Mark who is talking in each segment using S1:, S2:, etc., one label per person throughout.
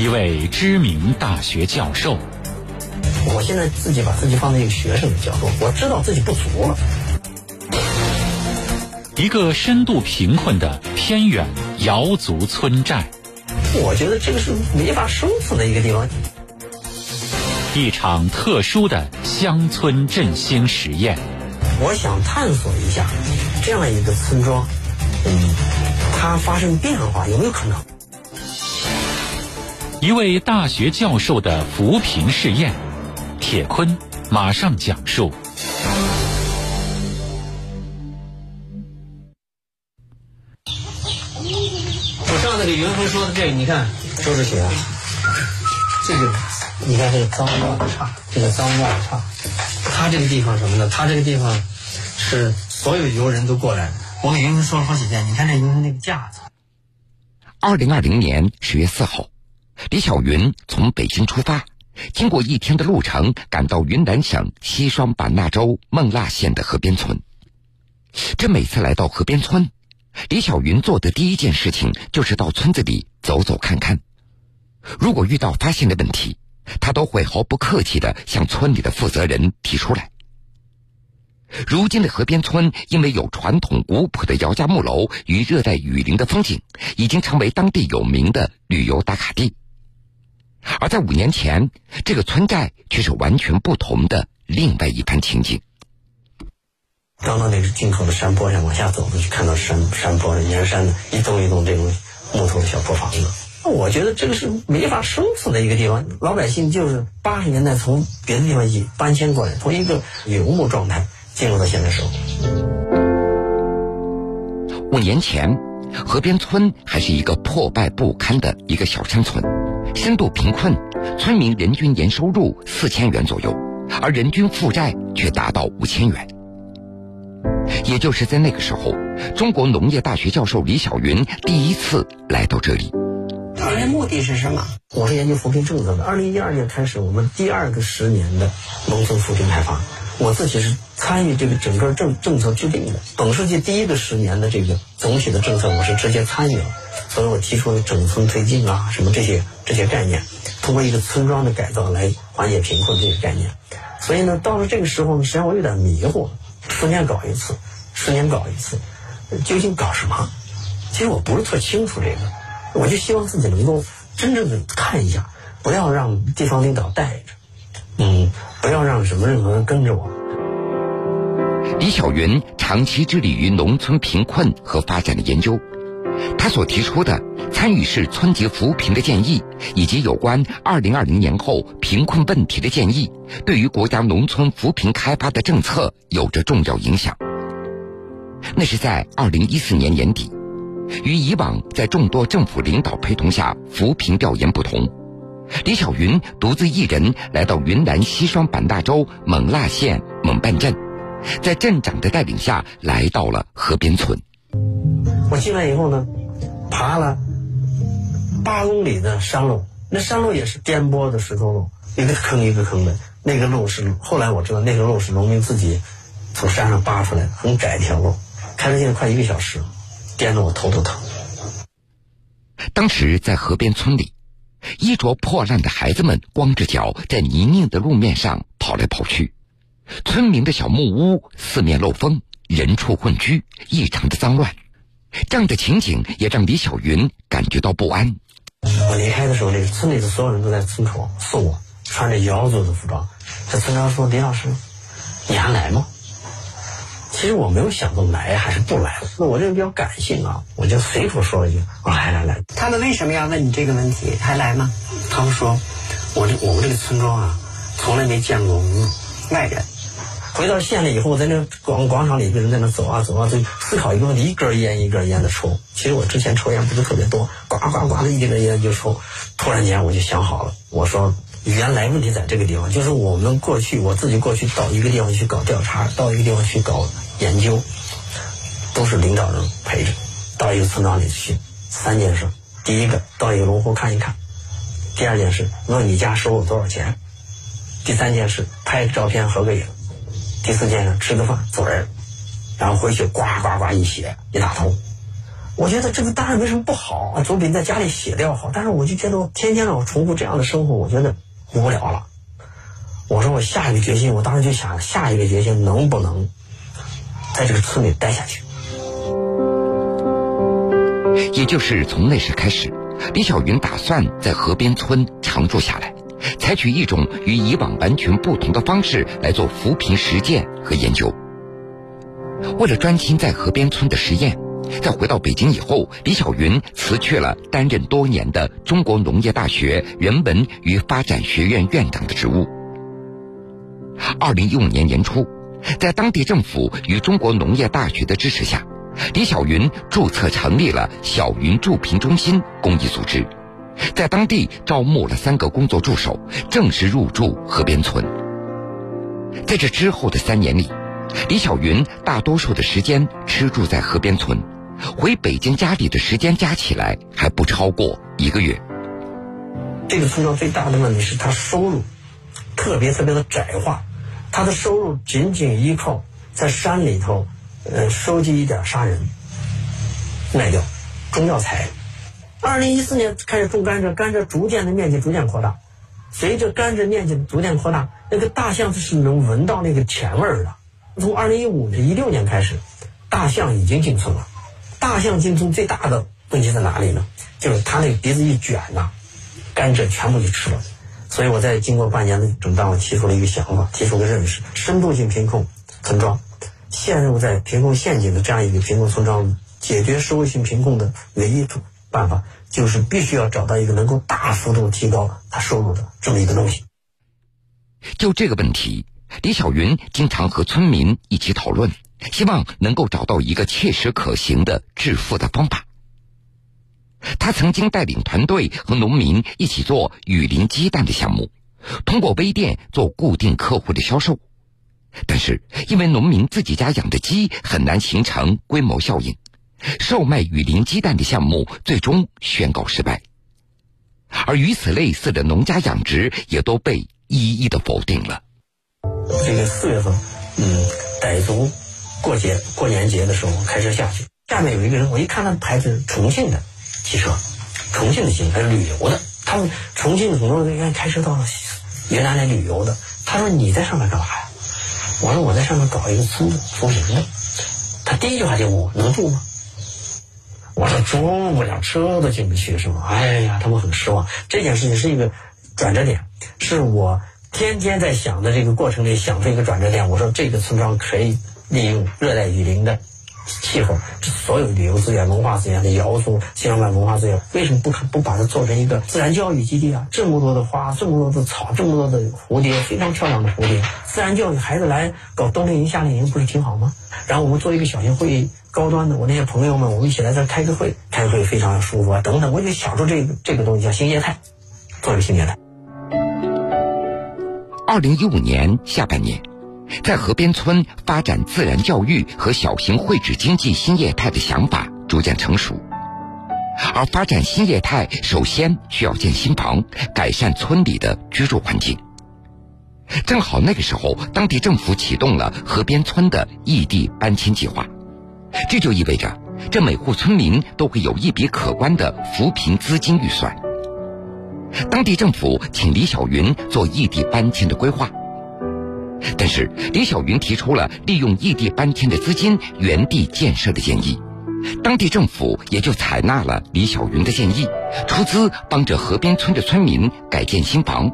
S1: 一位知名大学教授。
S2: 我现在自己把自己放在一个学生的角度，我知道自己不足了。
S1: 一个深度贫困的偏远瑶族村寨，
S2: 我觉得这个是没法生存的一个地方。
S1: 一场特殊的乡村振兴实验。
S2: 我想探索一下这样一个村庄，嗯，它发生变化有没有可能？
S1: 一位大学教授的扶贫试验，铁坤马上讲述。
S2: 我上次给云峰说的这个，你看周志学，这个你看这个脏乱差，这个脏乱差，他这个地方什么呢？他这个地方是所有游人都过来。我给云峰说了好几遍，你看这云峰那个架子。
S3: 二零二零年十月四号。李小云从北京出发，经过一天的路程，赶到云南省西双版纳州勐腊县的河边村。这每次来到河边村，李小云做的第一件事情就是到村子里走走看看。如果遇到发现的问题，他都会毫不客气的向村里的负责人提出来。如今的河边村，因为有传统古朴的姚家木楼与热带雨林的风景，已经成为当地有名的旅游打卡地。而在五年前，这个村寨却是完全不同的另外一番情景。
S2: 刚到那个进口的山坡上往下走，就看到山山坡上沿山的一栋一栋这种木头的小破房子。我觉得这个是没法生存的一个地方。老百姓就是八十年代从别的地方一搬迁过来，从一个游牧状态进入到现在生活。
S3: 五年前，河边村还是一个破败不堪的一个小山村。深度贫困，村民人均年收入四千元左右，而人均负债却达到五千元。也就是在那个时候，中国农业大学教授李小云第一次来到这里。
S2: 你的目的是什么？我是研究扶贫政策的。二零一二年开始，我们第二个十年的农村扶贫开发，我自己是参与这个整个政政策制定的。本世纪第一个十年的这个总体的政策，我是直接参与了。所以我提出了整村推进啊，什么这些这些概念，通过一个村庄的改造来缓解贫困这个概念。所以呢，到了这个时候呢，实际上我有点迷糊，十年搞一次，十年搞一次，究竟搞什么？其实我不是特清楚这个，我就希望自己能够真正的看一下，不要让地方领导带着，嗯，不要让什么任何人跟着我。
S3: 李小云长期致力于农村贫困和发展的研究。他所提出的参与式村级扶贫的建议，以及有关二零二零年后贫困问题的建议，对于国家农村扶贫开发的政策有着重要影响。那是在二零一四年年底，与以往在众多政府领导陪同下扶贫调研不同，李小云独自一人来到云南西双版纳州勐腊县勐半镇，在镇长的带领下来到了河边村。
S2: 我进来以后呢，爬了八公里的山路，那山路也是颠簸的石头路，一个坑一个坑的。那个路是后来我知道，那个路是农民自己从山上扒出来的，很窄一条路，开了现在快一个小时，颠得我头都疼。
S3: 当时在河边村里，衣着破烂的孩子们光着脚在泥泞的路面上跑来跑去，村民的小木屋四面漏风，人畜混居，异常的脏乱。这样的情景也让李小云感觉到不安。
S2: 我离开的时候，那个村里的所有人都在村口送我，穿着瑶族的服装。这村长说：“李老师，你还来吗？”其实我没有想到来还是不来。那我这人比较感性啊，我就随口说了一句：“我来来来。”
S4: 他们为什么要问你这个问题？还来吗？
S2: 他们说：“我这我们这个村庄啊，从来没见过外人。”回到县里以后，在那广广场里，一个人在那走啊走啊，就思考一个问题：一根烟一根烟的抽。其实我之前抽烟不是特别多，呱呱呱的一根烟就抽。突然间我就想好了，我说原来问题在这个地方，就是我们过去我自己过去到一个地方去搞调查，到一个地方去搞研究，都是领导人陪着，到一个村庄里去。三件事：第一个到一个农户看一看；第二件事问你家收入多少钱；第三件事拍个照片合个影。第四件事吃个饭走人，然后回去呱呱呱一写一大通。我觉得这个当然没什么不好啊，总比在家里写的要好。但是我就觉得我天天让我重复这样的生活，我觉得无聊了。我说我下一个决心，我当时就想下一个决心能不能在这个村里待下去。
S3: 也就是从那时开始，李小云打算在河边村常住下来，采取一种与以往完全不同的方式来做扶贫实践和研究。为了专心在河边村的实验，在回到北京以后，李小云辞去了担任多年的中国农业大学人文与发展学院院长的职务。二零一五年年初，在当地政府与中国农业大学的支持下。李小云注册成立了小云助贫中心公益组织，在当地招募了三个工作助手，正式入驻河边村。在这之后的三年里，李小云大多数的时间吃住在河边村，回北京家里的时间加起来还不超过一个月。
S2: 这个村庄最大的问题是他收入特别特别的窄化，他的收入仅仅依靠在山里头。呃，收集一点沙人卖掉，中药材。二零一四年开始种甘蔗，甘蔗逐渐的面积逐渐扩大。随着甘蔗面积逐渐扩大，那个大象是能闻到那个甜味儿的。从二零一五年、一六年开始，大象已经进村了。大象进村最大的问题在哪里呢？就是它那鼻子一卷呐，甘蔗全部就吃了。所以我在经过半年的整顿，我提出了一个想法，提出个认识：深度性贫困村庄。陷入在贫困陷阱的这样一个贫困村庄，解决社会性贫困的唯一办法，就是必须要找到一个能够大幅度提高他收入的这么一个东西。
S3: 就这个问题，李小云经常和村民一起讨论，希望能够找到一个切实可行的致富的方法。他曾经带领团队和农民一起做雨林鸡蛋的项目，通过微店做固定客户的销售。但是，因为农民自己家养的鸡很难形成规模效应，售卖雨林鸡蛋的项目最终宣告失败。而与此类似的农家养殖也都被一一的否定了。
S2: 这个四月份，嗯，傣族过节过年节的时候开车下去，下面有一个人，我一看他牌子，重庆的汽车，重庆的汽车，还是旅游的。他们重庆很多人愿意开车到云南来旅游的。他说：“你在上面干嘛呀？”我说我在上面搞一个村子扶贫的，他第一句话就问我能住吗？我说住不了，车都进不去，是吗？哎呀，他们很失望。这件事情是一个转折点，是我天天在想的这个过程里想出一个转折点。我说这个村庄可以利用热带雨林的。气候，这所有旅游资源、文化资源的瑶族西双版文化资源，为什么不可不把它做成一个自然教育基地啊？这么多的花，这么多的草，这么多的蝴蝶，非常漂亮的蝴蝶，自然教育，孩子来搞冬令营、夏令营，不是挺好吗？然后我们做一个小型会议，高端的，我那些朋友们，我们一起来这开个会，开会非常舒服啊，等等，我就想出这个这个东西叫新业态，做一个新业态。
S3: 二零一五年下半年。在河边村发展自然教育和小型绘制经济新业态的想法逐渐成熟，而发展新业态首先需要建新房，改善村里的居住环境。正好那个时候，当地政府启动了河边村的异地搬迁计划，这就意味着这每户村民都会有一笔可观的扶贫资金预算。当地政府请李小云做异地搬迁的规划。但是李小云提出了利用异地搬迁的资金原地建设的建议，当地政府也就采纳了李小云的建议，出资帮着河边村的村民改建新房。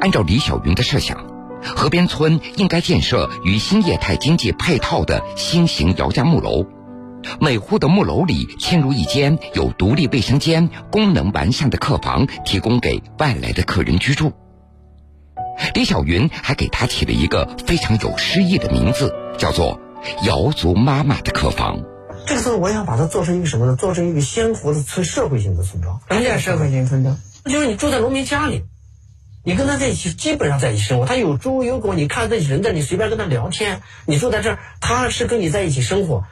S3: 按照李小云的设想，河边村应该建设与新业态经济配套的新型姚家木楼，每户的木楼里嵌入一间有独立卫生间、功能完善的客房，提供给外来的客人居住。李小云还给他起了一个非常有诗意的名字，叫做“瑶族妈妈的客房”。
S2: 这个时候，我想把它做成一个什么呢？做成一个鲜活的村社会性的村庄。
S4: 什么叫社会性村庄？
S2: 就是你住在农民家里，你跟他在一起，基本上在一起生活。他有猪有狗，你看这人在，你随便跟他聊天。你住在这儿，他是跟你在一起生活。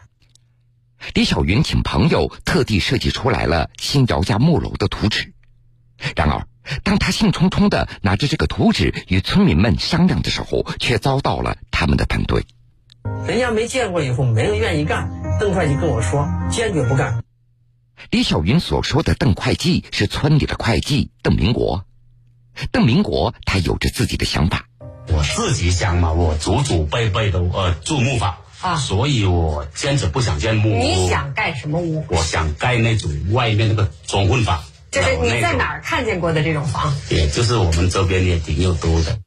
S3: 李小云请朋友特地设计出来了新姚家木楼的图纸，然而。当他兴冲冲的拿着这个图纸与村民们商量的时候，却遭到了他们的反对。
S2: 人家没见过以后，没人愿意干。邓会计跟我说，坚决不干。
S3: 李小云所说的邓会计是村里的会计邓明国。邓明国他有着自己的想法。
S5: 我自己想嘛，我祖祖辈辈都呃住木房
S4: 啊，
S5: 所以我坚持不想建木屋。
S4: 你想盖什么屋？
S5: 我想盖那种外面那个装混房。
S4: 就是你在哪儿看见过的这种房？
S5: 也就是我们周边也挺有多的。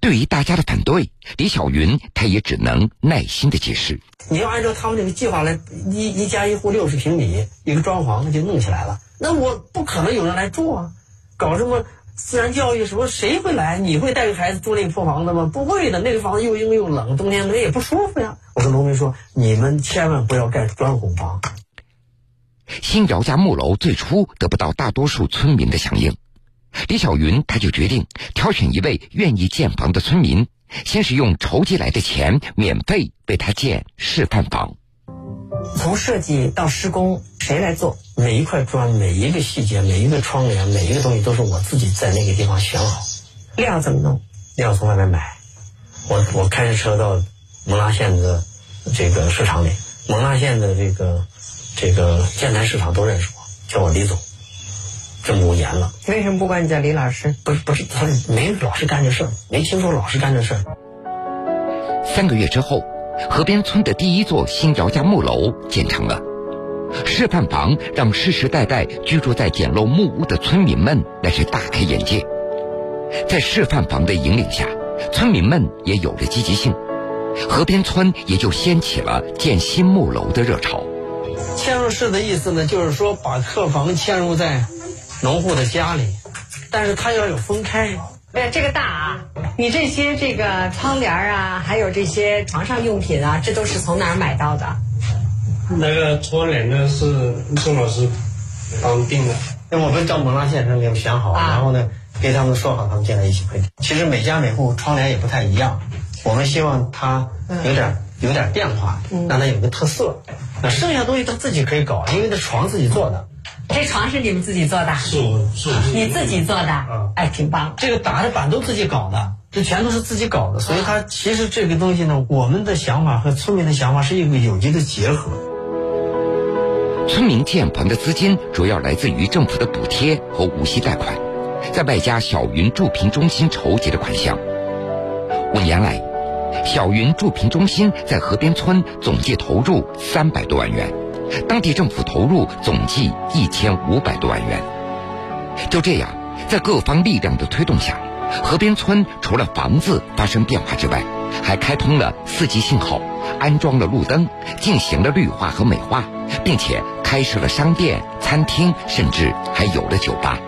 S3: 对于大家的反对，李小云他也只能耐心的解释。
S2: 你要按照他们那个计划来，一一家一户六十平米，一个装潢那就弄起来了。那我不可能有人来住啊！搞什么自然教育什么，谁会来？你会带着孩子住那个破房子吗？不会的，那个房子又阴又冷，冬天那也不舒服呀。我跟农民说，你们千万不要盖砖红房。
S3: 新姚家木楼最初得不到大多数村民的响应。李小云他就决定挑选一位愿意建房的村民，先是用筹集来的钱免费为他建示范房。
S4: 从设计到施工，谁来做？
S2: 每一块砖、每一个细节、每一个窗帘、每一个东西，都是我自己在那个地方选好。
S4: 料怎么弄？
S2: 料从外面买。我我开着车到蒙拉县的这个市场里，蒙拉县的这个这个建材市场都认识我，叫我李总。这么五年了，
S4: 为什么不管你叫李老师？
S2: 不是不是，他没老师干这事儿，没听说老师干这事儿。
S3: 三个月之后，河边村的第一座新姚家木楼建成了。示范房让世世代代居住在简陋木屋的村民们那是大开眼界。在示范房的引领下，村民们也有了积极性，河边村也就掀起了建新木楼的热潮。
S2: 嵌入式的意思呢，就是说把客房嵌入在。农户的家里，但是它要有分开。
S4: 哎，这个大啊！你这些这个窗帘啊，还有这些床上用品啊，这都是从哪儿买到的？
S6: 那个窗帘呢是宋老师帮定的。
S2: 那我们找蒙拉先生给我们选好，然后呢，给他们说好，他们进来一起配。其实每家每户窗帘也不太一样，我们希望它有点有点变化，让它有个特色。那剩下的东西他自己可以搞，因为这床自己做的。
S4: 这床是你们自己做的？
S6: 是我是
S4: 你自己做的？嗯哎，挺棒。
S2: 这个打的板都自己搞的，这全都是自己搞的，所以它其实这个东西呢，我们的想法和村民的想法是一个有机的结合。
S3: 村民建棚的资金主要来自于政府的补贴和无息贷款，在外加小云助贫中心筹集的款项。五年来，小云助贫中心在河边村总计投入三百多万元。当地政府投入总计一千五百多万元。就这样，在各方力量的推动下，河边村除了房子发生变化之外，还开通了四 G 信号，安装了路灯，进行了绿化和美化，并且开设了商店、餐厅，甚至还有了酒吧。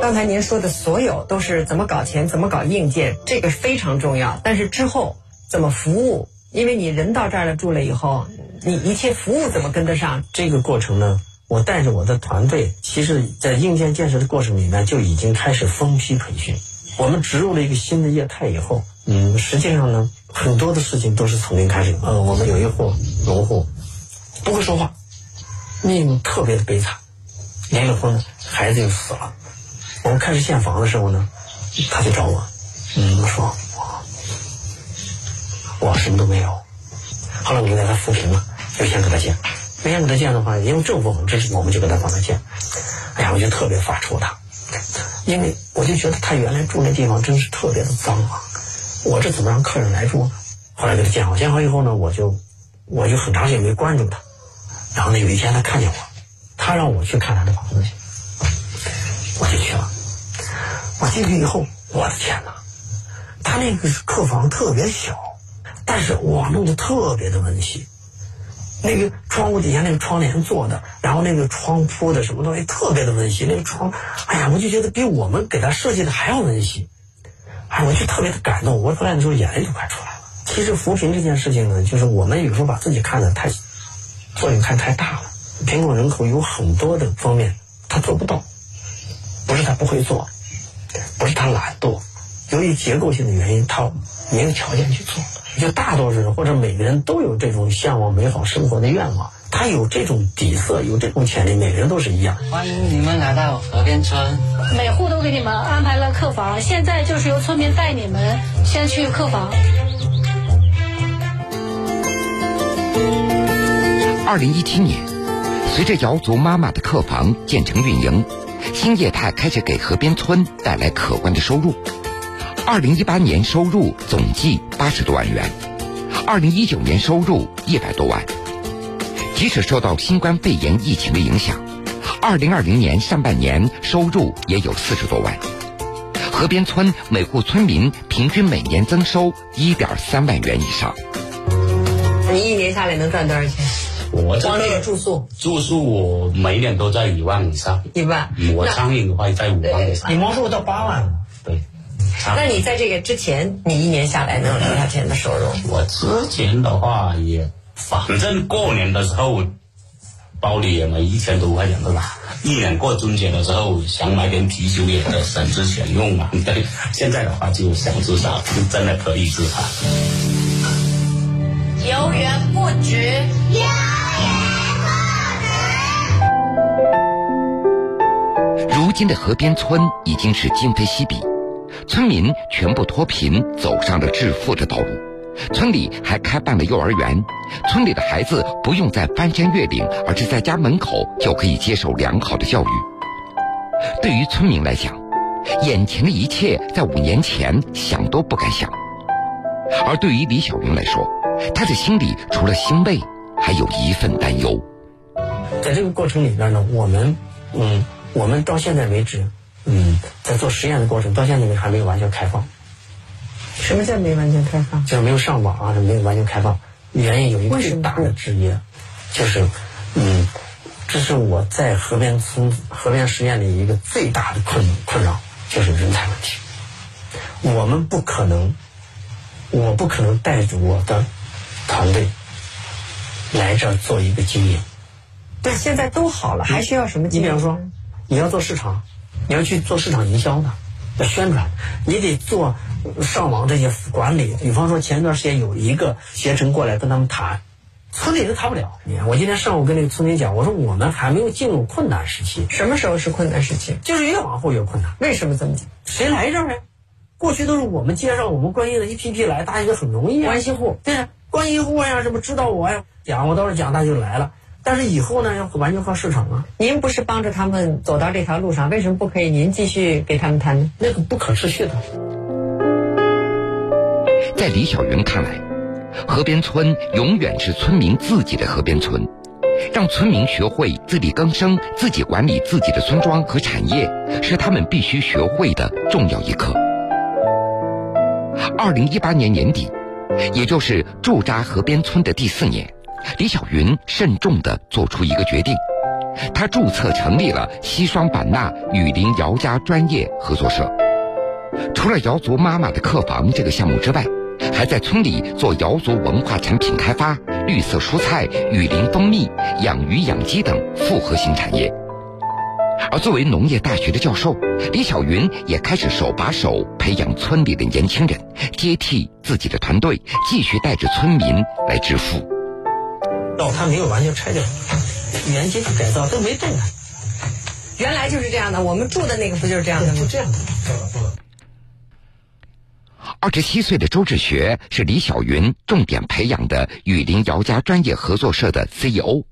S4: 刚才您说的所有都是怎么搞钱、怎么搞硬件，这个非常重要。但是之后怎么服务？因为你人到这儿了住了以后。你一切服务怎么跟得上？
S2: 这个过程呢？我带着我的团队，其实，在硬件建设的过程里面就已经开始分批培训。我们植入了一个新的业态以后，嗯，实际上呢，很多的事情都是从零开始。呃，我们有一户农户不会说话，命特别的悲惨，离了婚，孩子又死了。我们开始建房的时候呢，他就找我，嗯，说我什么都没有。后来我就给他扶贫了，就先给他建。没钱给他建的话，因为政府很支持，我们就给他帮他建。哎呀，我就特别发愁他，因为我就觉得他原来住那地方真是特别的脏啊。我这怎么让客人来住呢？后来给他建好，建好以后呢，我就我就很长时间没关注他。然后呢，有一天他看见我，他让我去看他的房子去，我就去了。我进去以后，我的天哪，他那个客房特别小。但是哇，弄得特别的温馨，那个窗户底下那个窗帘做的，然后那个窗铺的什么东西特别的温馨，那个窗，哎呀，我就觉得比我们给他设计的还要温馨，哎，我就特别的感动，我回来的时候眼泪都快出来了。其实扶贫这件事情呢，就是我们有时候把自己看的太作用看太大了，贫困人口有很多的方面他做不到，不是他不会做，不是他懒惰，由于结构性的原因，他没有条件去做。就大多数人或者每个人都有这种向往美好生活的愿望，他有这种底色，有这种潜力，每个人都是一样。
S7: 欢迎你们来到河边村，
S8: 每户都给你们安排了客房，现在就是由村民带你们先去客房。
S3: 二零一七年，随着瑶族妈妈的客房建成运营，新业态开始给河边村带来可观的收入。二零一八年收入总计八十多万元，二零一九年收入一百多万。即使受到新冠肺炎疫情的影响，二零二零年上半年收入也有四十多万。河边村每户村民平均每年增收一点三万元以上。
S4: 你一年下来能赚多少钱？
S5: 我这
S4: 光这个住宿
S5: 住宿我每年都在一万以上，
S4: 一万。
S5: 我
S4: 那
S5: 苍蝇的话在五万以上。
S2: 你毛收到八万
S4: 那你在这个之前，你一年下来能有多少钱的收入？
S5: 我之前的话也，反正过年的时候，包里也没一千多块钱的吧。一年过春节的时候，想买点啤酒也得省吃俭用嘛。对，现在的话就想自杀，真的可以自杀。
S9: 有缘不止，有
S3: 如今的河边村已经是今非昔比，村民全部脱贫，走上了致富的道路。村里还开办了幼儿园，村里的孩子不用再翻山越岭，而是在家门口就可以接受良好的教育。对于村民来讲，眼前的一切在五年前想都不敢想。而对于李小云来说，他的心里除了欣慰，还有一份担忧。
S2: 在这个过程里边呢，我们，嗯，我们到现在为止，嗯，在做实验的过程，到现在为止还没有完全开放，
S4: 什么叫没完全开放？
S2: 就是没有上网啊，没有完全开放。原因有一个最大的制约，就是，嗯，这是我在河边村河边实验里一个最大的困困扰，就是人才问题。我们不可能，我不可能带着我的团队来这儿做一个经营。
S4: 对，现在都好了，还需要什么
S2: 你
S4: 经验？
S2: 比方说，你要做市场，你要去做市场营销的，要宣传，你得做上网这些管理。比方说，前一段时间有一个携程过来跟他们谈，村里都谈不了。你看，我今天上午跟那个村民讲，我说我们还没有进入困难时期，
S4: 什么时候是困难时期？
S2: 就是越往后越困难。
S4: 为什么这么讲？
S2: 谁来这儿呢？过去都是我们介绍我们关系的一批批来，大家就很容易啊。
S4: 关系户
S2: 对呀，关系户呀，什么知道我呀，讲我到时候讲，他就来了。但是以后呢，要完全靠市场啊。
S4: 您不是帮着他们走到这条路上，为什么不可以您继续给他们谈呢？
S2: 那个不可持续的。
S3: 在李小云看来，河边村永远是村民自己的河边村，让村民学会自力更生、自己管理自己的村庄和产业，是他们必须学会的重要一课。二零一八年年底，也就是驻扎河边村的第四年，李小云慎重地做出一个决定，他注册成立了西双版纳雨林姚家专业合作社。除了瑶族妈妈的客房这个项目之外，还在村里做瑶族文化产品开发、绿色蔬菜、雨林蜂蜜、养鱼养鸡等复合型产业。而作为农业大学的教授，李小云也开始手把手培养村里的年轻人，接替自己的团队，继续带着村民来致富。
S2: 到它没有完全拆掉，原街区改造都没动啊，
S4: 原来就是这样的，我们住的那个不就是这样的吗？
S2: 就这样的。
S3: 二十七岁的周志学是李小云重点培养的雨林姚家专业合作社的 CEO。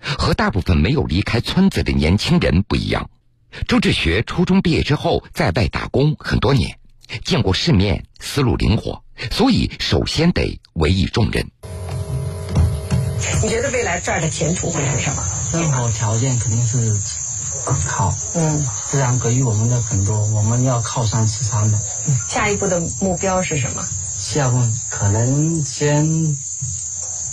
S3: 和大部分没有离开村子的年轻人不一样，周志学初中毕业之后在外打工很多年，见过世面，思路灵活，所以首先得委以重任。
S4: 你觉得未来这儿的前途会是什么？
S7: 生活条件肯定是好，
S4: 嗯，
S7: 自然给予我们的很多，我们要靠山吃山的。
S4: 下一步的目标是什么？
S7: 下一步可能先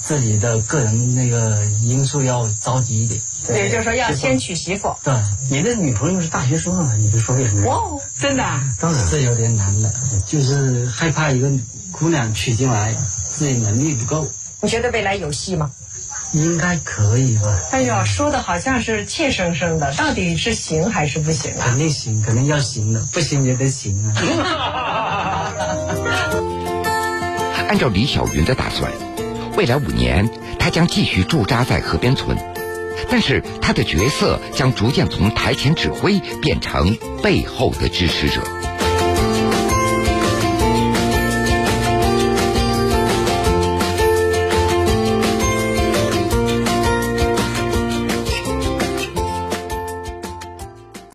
S7: 自己的个人那个因素要着急一点。
S4: 也就是说要先娶媳妇。
S7: 对，
S2: 你的女朋友是大学生啊，你就说为什么？
S4: 哇，真的啊？
S2: 当然，
S7: 这有点难的，就是害怕一个姑娘娶进来，自己能力不够。
S4: 你觉得未来有戏吗？
S7: 应该可以吧？
S4: 哎呀，说的好像是怯生生的，到底是行还是不行啊？
S7: 肯定行，肯定要行的，不行也得行啊。
S3: 按照李小云的打算，未来五年他将继续驻扎在河边村，但是他的角色将逐渐从台前指挥变成背后的支持者。